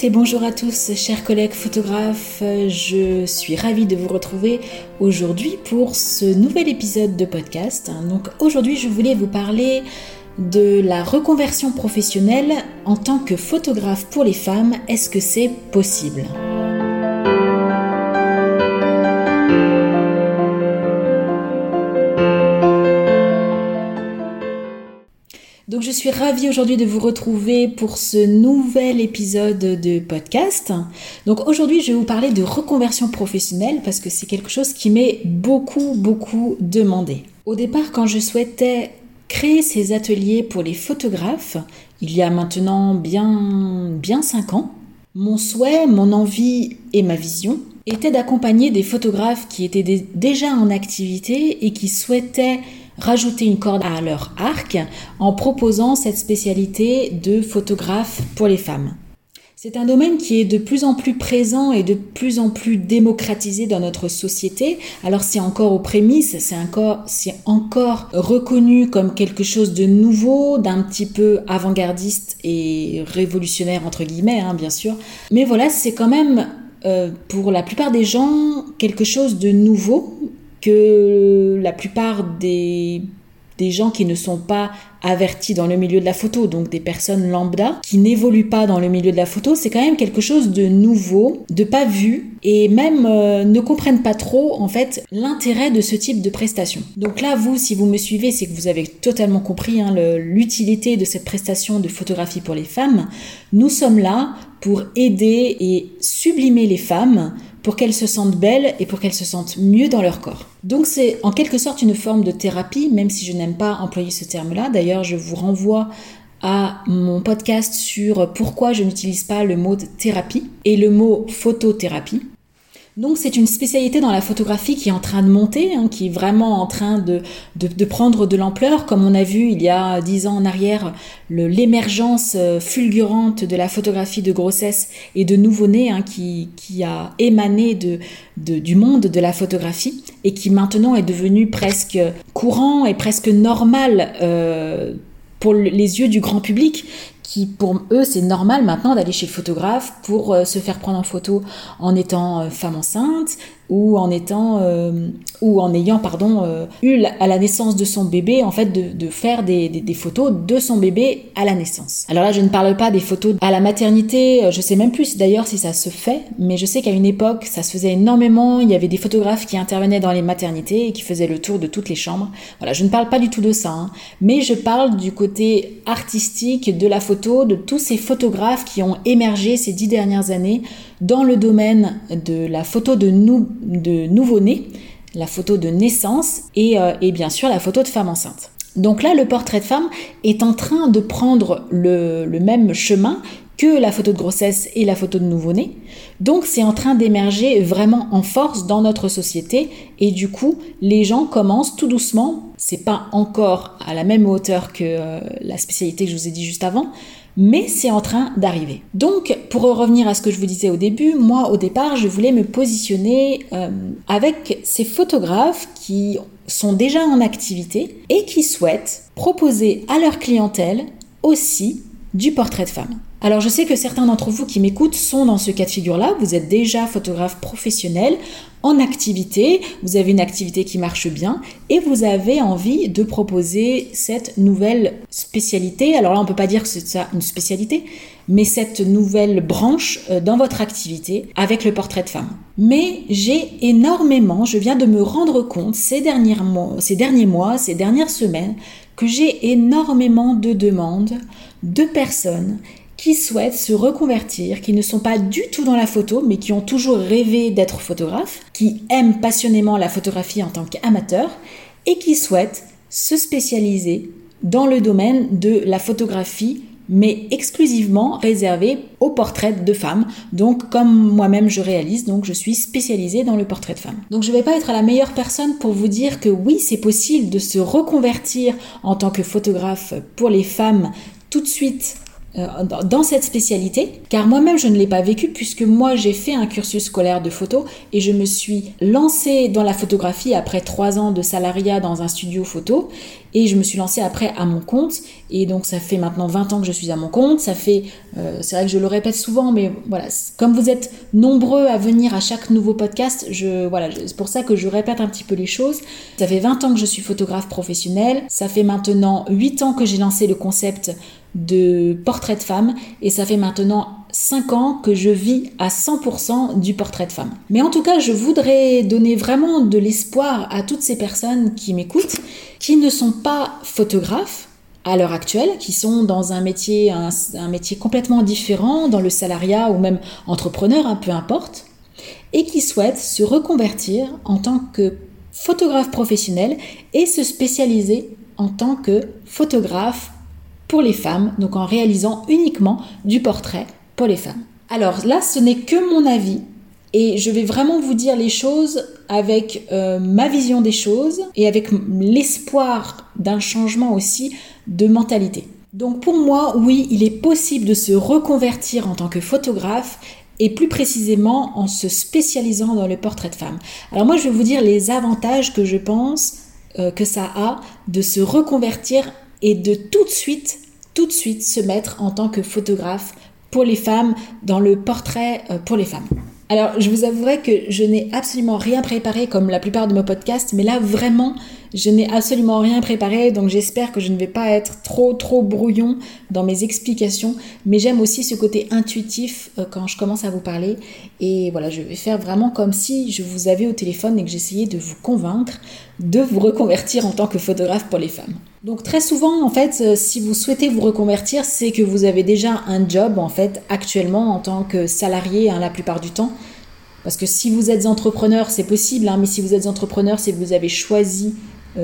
Et bonjour à tous, chers collègues photographes. Je suis ravie de vous retrouver aujourd'hui pour ce nouvel épisode de podcast. Donc aujourd'hui, je voulais vous parler de la reconversion professionnelle en tant que photographe pour les femmes. Est-ce que c'est possible? Je suis ravie aujourd'hui de vous retrouver pour ce nouvel épisode de podcast. Donc aujourd'hui je vais vous parler de reconversion professionnelle parce que c'est quelque chose qui m'est beaucoup beaucoup demandé. Au départ quand je souhaitais créer ces ateliers pour les photographes, il y a maintenant bien bien 5 ans, mon souhait, mon envie et ma vision était d'accompagner des photographes qui étaient déjà en activité et qui souhaitaient rajouter une corde à leur arc en proposant cette spécialité de photographe pour les femmes. C'est un domaine qui est de plus en plus présent et de plus en plus démocratisé dans notre société. Alors c'est encore aux prémices, c'est encore, reconnu comme quelque chose de nouveau, d'un petit peu avant-gardiste et révolutionnaire entre guillemets, hein, bien sûr. Mais voilà, c'est quand même euh, pour la plupart des gens quelque chose de nouveau que la plupart des, gens qui ne sont pas avertis dans le milieu de la photo, donc des personnes lambda qui n'évoluent pas dans le milieu de la photo, c'est quand même quelque chose de nouveau, de pas vu, et même euh, ne comprennent pas trop en fait l'intérêt de ce type de prestation. Donc là, vous, si vous me suivez, c'est que vous avez totalement compris hein, l'utilité de cette prestation de photographie pour les femmes. Nous sommes là pour aider et sublimer les femmes pour qu'elles se sentent belles et pour qu'elles se sentent mieux dans leur corps. Donc c'est en quelque sorte une forme de thérapie, même si je n'aime pas employer ce terme-là. D'ailleurs, je vous renvoie à mon podcast sur pourquoi je n'utilise pas le mot thérapie et le mot photothérapie. Donc c'est une spécialité dans la photographie qui est en train de monter, hein, qui est vraiment en train de, prendre de l'ampleur, comme on a vu il y a dix ans en arrière l'émergence euh, fulgurante de la photographie de grossesse et de nouveau-né hein, qui, a émané du monde de la photographie et qui maintenant est devenu presque courant et presque normal euh, pour les yeux du grand public qui pour eux c'est normal maintenant d'aller chez le photographe pour euh, se faire prendre en photo en étant euh, femme enceinte ou en étant euh, ou en ayant pardon eu à la naissance de son bébé en fait de, de faire des, des, photos de son bébé à la naissance. Alors là je ne parle pas des photos à la maternité, je sais même plus d'ailleurs si ça se fait, mais je sais qu'à une époque ça se faisait énormément, il y avait des photographes qui intervenaient dans les maternités et qui faisaient le tour de toutes les chambres. Voilà, je ne parle pas du tout de ça, hein, mais je parle du côté artistique de la photo de tous ces photographes qui ont émergé ces dix dernières années dans le domaine de la photo de, nouveau-né, la photo de naissance euh, et, bien sûr la photo de femme enceinte. Donc là, le portrait de femme est en train de prendre le même chemin que la photo de grossesse et la photo de nouveau-né. Donc c'est en train d'émerger vraiment en force dans notre société et du coup les gens commencent tout doucement, c'est pas encore à la même hauteur que euh, la spécialité que je vous ai dit juste avant, mais c'est en train d'arriver. Donc pour revenir à ce que je vous disais au début, moi au départ je voulais me positionner euh, avec ces photographes qui sont déjà en activité et qui souhaitent proposer à leur clientèle aussi du portrait de femme. Alors je sais que certains d'entre vous qui m'écoutent sont dans ce cas de figure-là, vous êtes déjà photographe professionnel, en activité, vous avez une activité qui marche bien et vous avez envie de proposer cette nouvelle spécialité. Alors là on ne peut pas dire que c'est ça une spécialité, mais cette nouvelle branche euh, dans votre activité avec le portrait de femme. Mais j'ai énormément, je viens de me rendre compte ces derniers mois, ces derniers mois, ces dernières semaines, que j'ai énormément de demandes de personnes qui souhaitent se reconvertir, qui ne sont pas du tout dans la photo, mais qui ont toujours rêvé d'être photographe, qui aiment passionnément la photographie en tant qu'amateur, et qui souhaitent se spécialiser dans le domaine de la photographie mais exclusivement réservé aux portraits de femmes. Donc, comme moi-même je réalise, donc je suis spécialisée dans le portrait de femmes. Donc, je ne vais pas être la meilleure personne pour vous dire que oui, c'est possible de se reconvertir en tant que photographe pour les femmes tout de suite dans cette spécialité, car moi-même je ne l'ai pas vécu puisque moi j'ai fait un cursus scolaire de photo et je me suis lancée dans la photographie après trois ans de salariat dans un studio photo et je me suis lancée après à mon compte et donc ça fait maintenant 20 ans que je suis à mon compte, ça fait, euh, c'est vrai que je le répète souvent, mais voilà, comme vous êtes nombreux à venir à chaque nouveau podcast, voilà, c'est pour ça que je répète un petit peu les choses. Ça fait 20 ans que je suis photographe professionnel, ça fait maintenant 8 ans que j'ai lancé le concept de portrait de femme et ça fait maintenant 5 ans que je vis à 100% du portrait de femme. Mais en tout cas, je voudrais donner vraiment de l'espoir à toutes ces personnes qui m'écoutent, qui ne sont pas photographes à l'heure actuelle, qui sont dans un métier, un, métier complètement différent, dans le salariat ou même entrepreneur, hein, peu importe, et qui souhaitent se reconvertir en tant que photographe professionnel et se spécialiser en tant que photographe pour les femmes, donc en réalisant uniquement du portrait pour les femmes. Alors là, ce n'est que mon avis et je vais vraiment vous dire les choses avec euh, ma vision des choses et avec l'espoir d'un changement aussi de mentalité. Donc pour moi, oui, il est possible de se reconvertir en tant que photographe et plus précisément en se spécialisant dans le portrait de femme. Alors moi, je vais vous dire les avantages que je pense euh, que ça a de se reconvertir et de tout de suite, tout de suite se mettre en tant que photographe pour les femmes dans le portrait euh, pour les femmes. Alors, je vous avouerai que je n'ai absolument rien préparé comme la plupart de mes podcasts, mais là, vraiment, je n'ai absolument rien préparé, donc j'espère que je ne vais pas être trop, trop brouillon dans mes explications, mais j'aime aussi ce côté intuitif euh, quand je commence à vous parler. Et voilà, je vais faire vraiment comme si je vous avais au téléphone et que j'essayais de vous convaincre de vous reconvertir en tant que photographe pour les femmes. Donc très souvent, en fait, euh, si vous souhaitez vous reconvertir, c'est que vous avez déjà un job, en fait, actuellement en tant que salarié hein, la plupart du temps. Parce que si vous êtes entrepreneur, c'est possible, hein, mais si vous êtes entrepreneur, c'est que vous avez choisi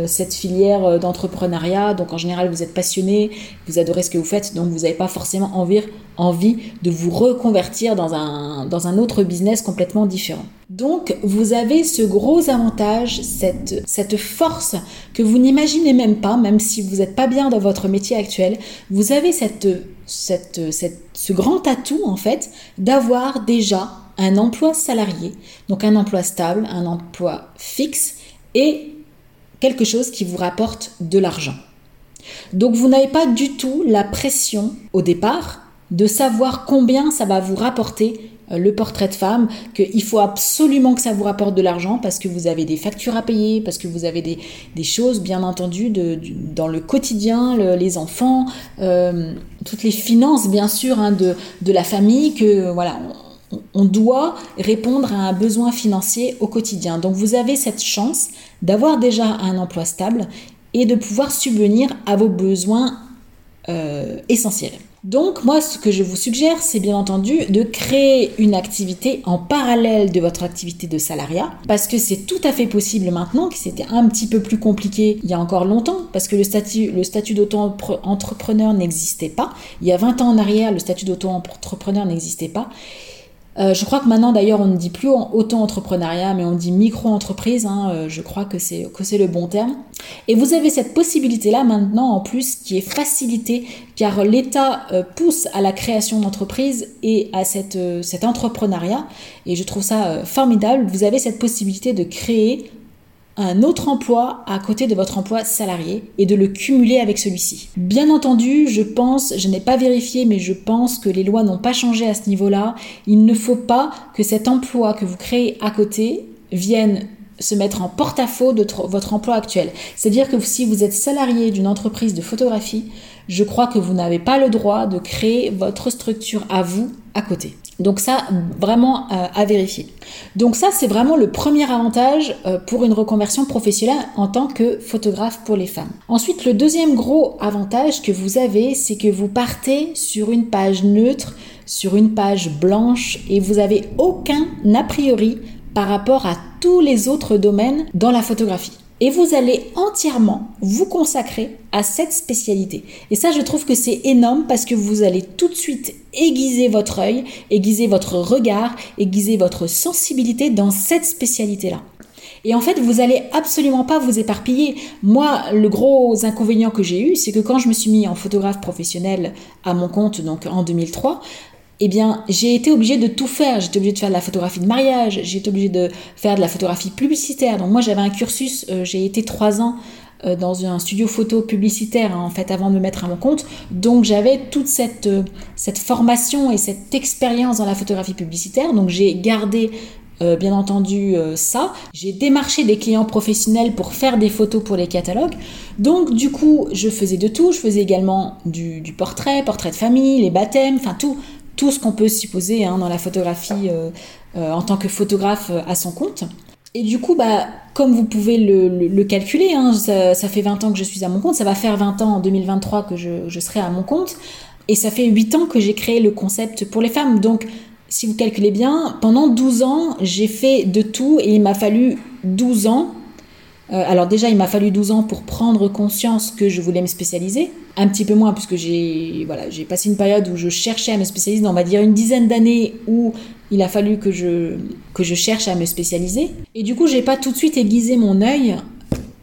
cette filière euh, d'entrepreneuriat. Donc en général, vous êtes passionné, vous adorez ce que vous faites, donc vous n'avez pas forcément envie, envie de vous reconvertir dans un, dans un autre business complètement différent. Donc vous avez ce gros avantage, cette, cette force que vous n'imaginez même pas, même si vous n'êtes pas bien dans votre métier actuel, vous avez cette, cette, cette, ce grand atout en fait d'avoir déjà un emploi salarié, donc un emploi stable, un emploi fixe et quelque chose qui vous rapporte de l'argent. Donc vous n'avez pas du tout la pression au départ de savoir combien ça va vous rapporter euh, le portrait de femme, qu'il faut absolument que ça vous rapporte de l'argent parce que vous avez des factures à payer, parce que vous avez des, choses, bien entendu, dans le quotidien, les enfants, euh, toutes les finances, bien sûr, hein, de, de, la famille, que voilà, on doit répondre à un besoin financier au quotidien. Donc vous avez cette chance d'avoir déjà un emploi stable et de pouvoir subvenir à vos besoins euh, essentiels. Donc moi, ce que je vous suggère, c'est bien entendu de créer une activité en parallèle de votre activité de salariat, parce que c'est tout à fait possible maintenant, que c'était un petit peu plus compliqué il y a encore longtemps, parce que le statut, le statut d'auto-entrepreneur n'existait pas. Il y a 20 ans en arrière, le statut d'auto-entrepreneur n'existait pas. Euh, je crois que maintenant, d'ailleurs, on ne dit plus auto-entrepreneuriat, mais on dit micro-entreprise. Hein, euh, je crois que c'est que c'est le bon terme. Et vous avez cette possibilité-là maintenant, en plus, qui est facilitée, car l'État euh, pousse à la création d'entreprises et à cette, cet entrepreneuriat. Et je trouve ça formidable. Vous avez cette possibilité de créer un autre emploi à côté de votre emploi salarié et de le cumuler avec celui-ci. Bien entendu, je pense, je n'ai pas vérifié, mais je pense que les lois n'ont pas changé à ce niveau-là. Il ne faut pas que cet emploi que vous créez à côté vienne se mettre en porte-à-faux de votre emploi actuel. C'est-à-dire que si vous êtes salarié d'une entreprise de photographie, je crois que vous n'avez pas le droit de créer votre structure à vous à côté. Donc ça, vraiment euh, à vérifier. Donc ça, c'est vraiment le premier avantage euh, pour une reconversion professionnelle en tant que photographe pour les femmes. Ensuite, le deuxième gros avantage que vous avez, c'est que vous partez sur une page neutre, sur une page blanche, et vous n'avez aucun a priori par rapport à tous les autres domaines dans la photographie et vous allez entièrement vous consacrer à cette spécialité. Et ça, je trouve que c'est énorme parce que vous allez tout de suite aiguiser votre œil, aiguiser votre regard, aiguiser votre sensibilité dans cette spécialité-là. Et en fait, vous allez absolument pas vous éparpiller. Moi, le gros inconvénient que j'ai eu, c'est que quand je me suis mis en photographe professionnel à mon compte, donc en 2003, eh bien, j'ai été obligée de tout faire. J'étais obligée de faire de la photographie de mariage, j'ai été obligée de faire de la photographie publicitaire. Donc moi, j'avais un cursus, euh, j'ai été trois ans euh, dans un studio photo publicitaire hein, en fait avant de me mettre à mon compte. Donc j'avais toute cette, euh, cette formation et cette expérience dans la photographie publicitaire. Donc j'ai gardé bien entendu ça. J'ai démarché des clients professionnels pour faire des photos pour les catalogues. Donc du coup, je faisais de tout. Je faisais également du, portrait, portrait de famille, les baptêmes, enfin tout, tout ce qu'on peut supposer hein, dans la photographie en tant que photographe à son compte. Et du coup, bah, comme vous pouvez le, calculer, hein, ça, fait 20 ans que je suis à mon compte, ça va faire 20 ans en 2023 que je, serai à mon compte, et ça fait 8 ans que j'ai créé le concept pour les femmes. Donc, si vous calculez bien, pendant 12 ans, j'ai fait de tout, et il m'a fallu 12 ans euh, alors déjà, il m'a fallu 12 ans pour prendre conscience que je voulais me spécialiser. Un petit peu moins, puisque j'ai voilà, j'ai passé une période où je cherchais à me spécialiser, on va dire une dizaine d'années où il a fallu que je, que je cherche à me spécialiser. Et du coup, j'ai pas tout de suite aiguisé mon œil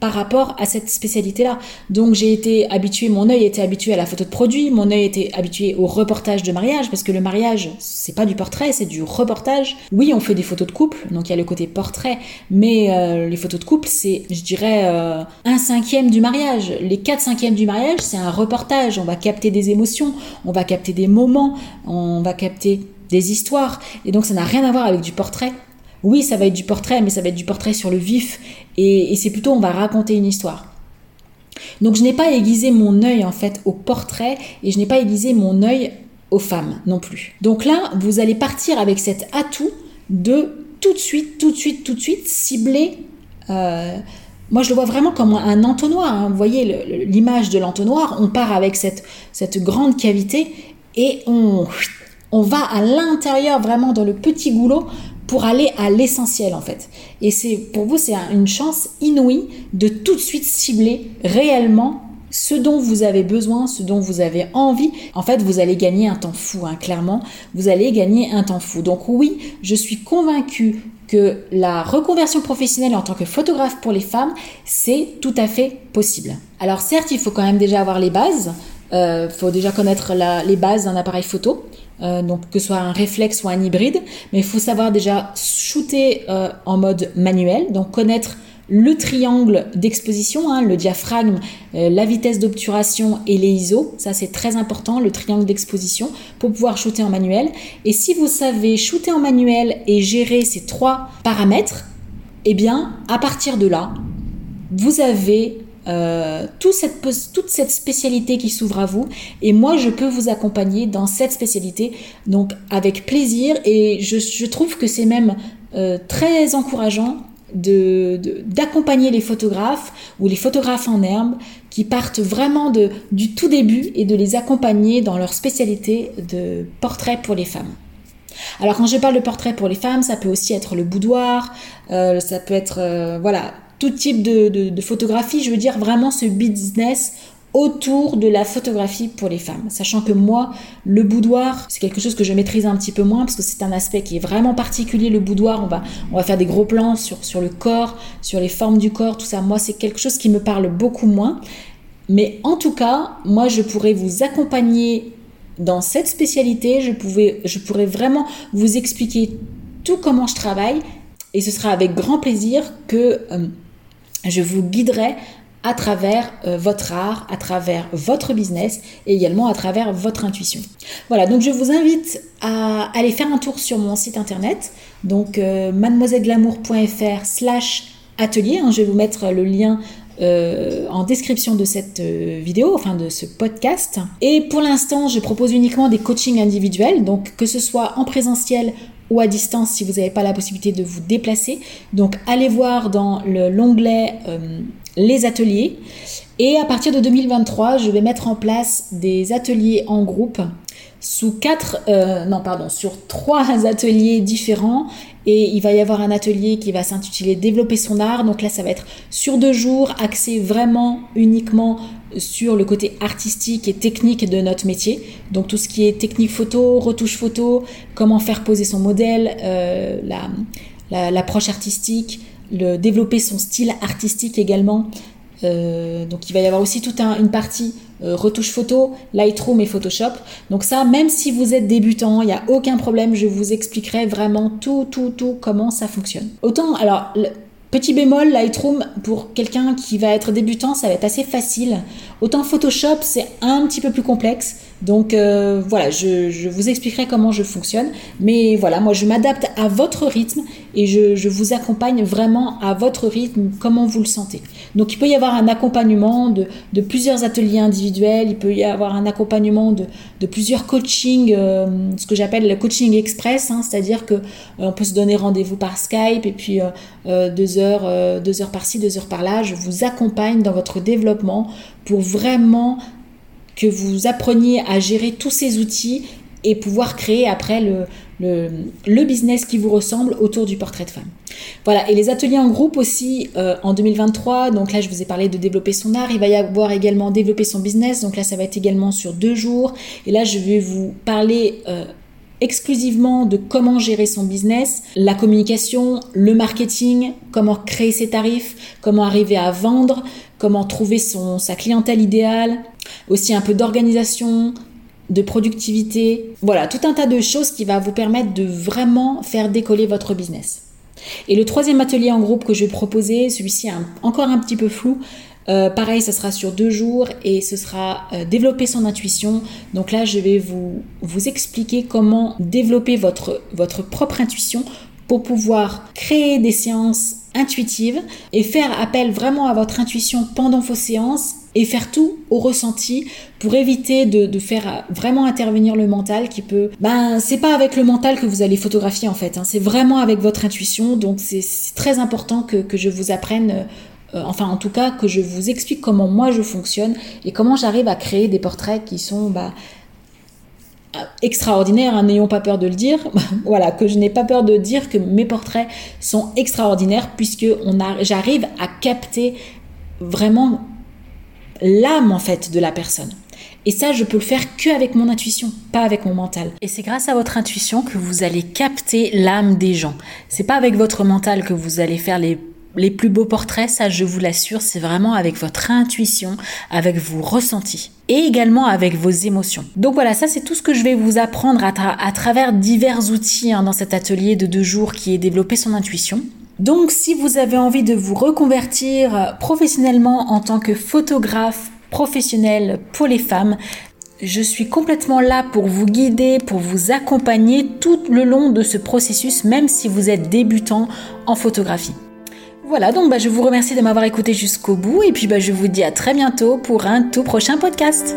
par rapport à cette spécialité-là. Donc j'ai été habituée, mon œil était habitué à la photo de produit, mon œil était habitué au reportage de mariage, parce que le mariage, c'est pas du portrait, c'est du reportage. Oui, on fait des photos de couple, donc il y a le côté portrait, mais euh, les photos de couple, c'est, je dirais, euh, un cinquième du mariage. Les quatre cinquièmes du mariage, c'est un reportage. On va capter des émotions, on va capter des moments, on va capter des histoires, et donc ça n'a rien à voir avec du portrait. Oui, ça va être du portrait, mais ça va être du portrait sur le vif, et, c'est plutôt on va raconter une histoire. Donc je n'ai pas aiguisé mon œil en fait au portrait, et je n'ai pas aiguisé mon œil aux femmes non plus. Donc là, vous allez partir avec cet atout de tout de suite, tout de suite, tout de suite cibler. Euh, moi, je le vois vraiment comme un entonnoir. Hein. Vous voyez l'image de l'entonnoir. On part avec cette, grande cavité et on va à l'intérieur, vraiment dans le petit goulot, pour aller à l'essentiel en fait. Et c'est pour vous, c'est une chance inouïe de tout de suite cibler réellement ce dont vous avez besoin, ce dont vous avez envie. En fait, vous allez gagner un temps fou, hein, clairement. Vous allez gagner un temps fou. Donc oui, je suis convaincue que la reconversion professionnelle en tant que photographe pour les femmes, c'est tout à fait possible. Alors certes, il faut quand même déjà avoir les bases. Il euh, faut déjà connaître les bases d'un appareil photo. Euh, donc que ce soit un réflexe ou un hybride, mais il faut savoir déjà shooter euh, en mode manuel, donc connaître le triangle d'exposition, hein, le diaphragme, euh, la vitesse d'obturation et les ISO. Ça, c'est très important, le triangle d'exposition, pour pouvoir shooter en manuel. Et si vous savez shooter en manuel et gérer ces trois paramètres, eh bien, à partir de là, vous avez euh, toute, cette, spécialité qui s'ouvre à vous et moi je peux vous accompagner dans cette spécialité donc avec plaisir et je, trouve que c'est même euh, très encourageant d'accompagner les photographes ou les photographes en herbe qui partent vraiment du tout début et de les accompagner dans leur spécialité de portrait pour les femmes. Alors quand je parle de portrait pour les femmes, ça peut aussi être le boudoir, euh, ça peut être voilà tout type de, photographie, je veux dire vraiment ce business autour de la photographie pour les femmes. Sachant que moi, le boudoir, c'est quelque chose que je maîtrise un petit peu moins parce que c'est un aspect qui est vraiment particulier. Le boudoir, on va, faire des gros plans sur, le corps, sur les formes du corps, tout ça. Moi, c'est quelque chose qui me parle beaucoup moins. Mais en tout cas, moi, je pourrais vous accompagner dans cette spécialité. Je pourrais vraiment vous expliquer tout comment je travaille. Et ce sera avec grand plaisir que... Euh, je vous guiderai à travers euh, votre art, à travers votre business et également à travers votre intuition. Voilà, donc je vous invite à aller faire un tour sur mon site internet, donc euh, mademoiselleglamour.fr slash atelier. Hein, je vais vous mettre le lien euh, en description de cette vidéo, enfin de ce podcast. Et pour l'instant, je propose uniquement des coachings individuels, donc que ce soit en présentiel ou à distance si vous n'avez pas la possibilité de vous déplacer. Donc allez voir dans l'onglet euh, les ateliers. Et à partir de 2023, je vais mettre en place des ateliers en groupe sous quatre, euh, non pardon, sur trois ateliers différents et il va y avoir un atelier qui va s'intituler Développer son art. Donc là, ça va être sur deux jours, axé vraiment uniquement sur le côté artistique et technique de notre métier. Donc tout ce qui est technique photo, retouche photo, comment faire poser son modèle, euh, l'approche artistique, le, développer son style artistique également. Euh, donc il va y avoir aussi toute une partie euh, retouche photo, Lightroom et Photoshop. Donc ça, même si vous êtes débutant, il n'y a aucun problème, je vous expliquerai vraiment tout, tout, tout comment ça fonctionne. Autant, alors, Petit bémol, Lightroom, pour quelqu'un qui va être débutant, ça va être assez facile. Autant Photoshop, c'est un petit peu plus complexe. Donc euh, voilà, je, vous expliquerai comment je fonctionne. Mais voilà, moi je m'adapte à votre rythme et je, vous accompagne vraiment à votre rythme, comment vous le sentez. Donc il peut y avoir un accompagnement de, plusieurs ateliers individuels, il peut y avoir un accompagnement de, plusieurs coachings, euh, ce que j'appelle le coaching express, hein, c'est-à-dire que euh, peut se donner rendez-vous par Skype et puis deux heures, deux heures par-ci, deux heures par-là. Je vous accompagne dans votre développement pour vraiment que vous appreniez à gérer tous ces outils et pouvoir créer après le, le, business qui vous ressemble autour du portrait de femme. Voilà, et les ateliers en groupe aussi euh, en 2023, donc là je vous ai parlé de développer son art, il va y avoir également développer son business, donc là ça va être également sur deux jours, et là je vais vous parler euh, exclusivement de comment gérer son business, la communication, le marketing, comment créer ses tarifs, comment arriver à vendre, comment trouver son, sa clientèle idéale, aussi un peu d'organisation, de productivité. Voilà, tout un tas de choses qui va vous permettre de vraiment faire décoller votre business. Et le troisième atelier en groupe que je vais proposer, celui-ci est encore un petit peu flou, euh, pareil, ce sera sur deux jours et ce sera euh, développer son intuition. Donc là, je vais vous, vous expliquer comment développer votre, votre propre intuition pour pouvoir créer des séances intuitives et faire appel vraiment à votre intuition pendant vos séances et faire tout au ressenti pour éviter de, faire vraiment intervenir le mental qui peut ben c'est pas avec le mental que vous allez photographier en fait hein. c'est vraiment avec votre intuition donc c'est très important que, que, je vous apprenne euh, enfin en tout cas que je vous explique comment moi je fonctionne et comment j'arrive à créer des portraits qui sont bah, extraordinaires, hein, n'ayons pas peur de le dire. voilà, que je n'ai pas peur de dire que mes portraits sont extraordinaires puisque j'arrive à capter vraiment l'âme en fait de la personne. Et ça, je peux le faire que avec mon intuition, pas avec mon mental. Et c'est grâce à votre intuition que vous allez capter l'âme des gens. C'est pas avec votre mental que vous allez faire les les plus beaux portraits, ça je vous l'assure, c'est vraiment avec votre intuition, avec vos ressentis et également avec vos émotions. Donc voilà, ça c'est tout ce que je vais vous apprendre à, travers divers outils hein, dans cet atelier de deux jours qui est développer son intuition. Donc si vous avez envie de vous reconvertir professionnellement en tant que photographe professionnel pour les femmes, je suis complètement là pour vous guider, pour vous accompagner tout le long de ce processus, même si vous êtes débutant en photographie. Voilà, donc bah, je vous remercie de m'avoir écouté jusqu'au bout et puis bah, je vous dis à très bientôt pour un tout prochain podcast.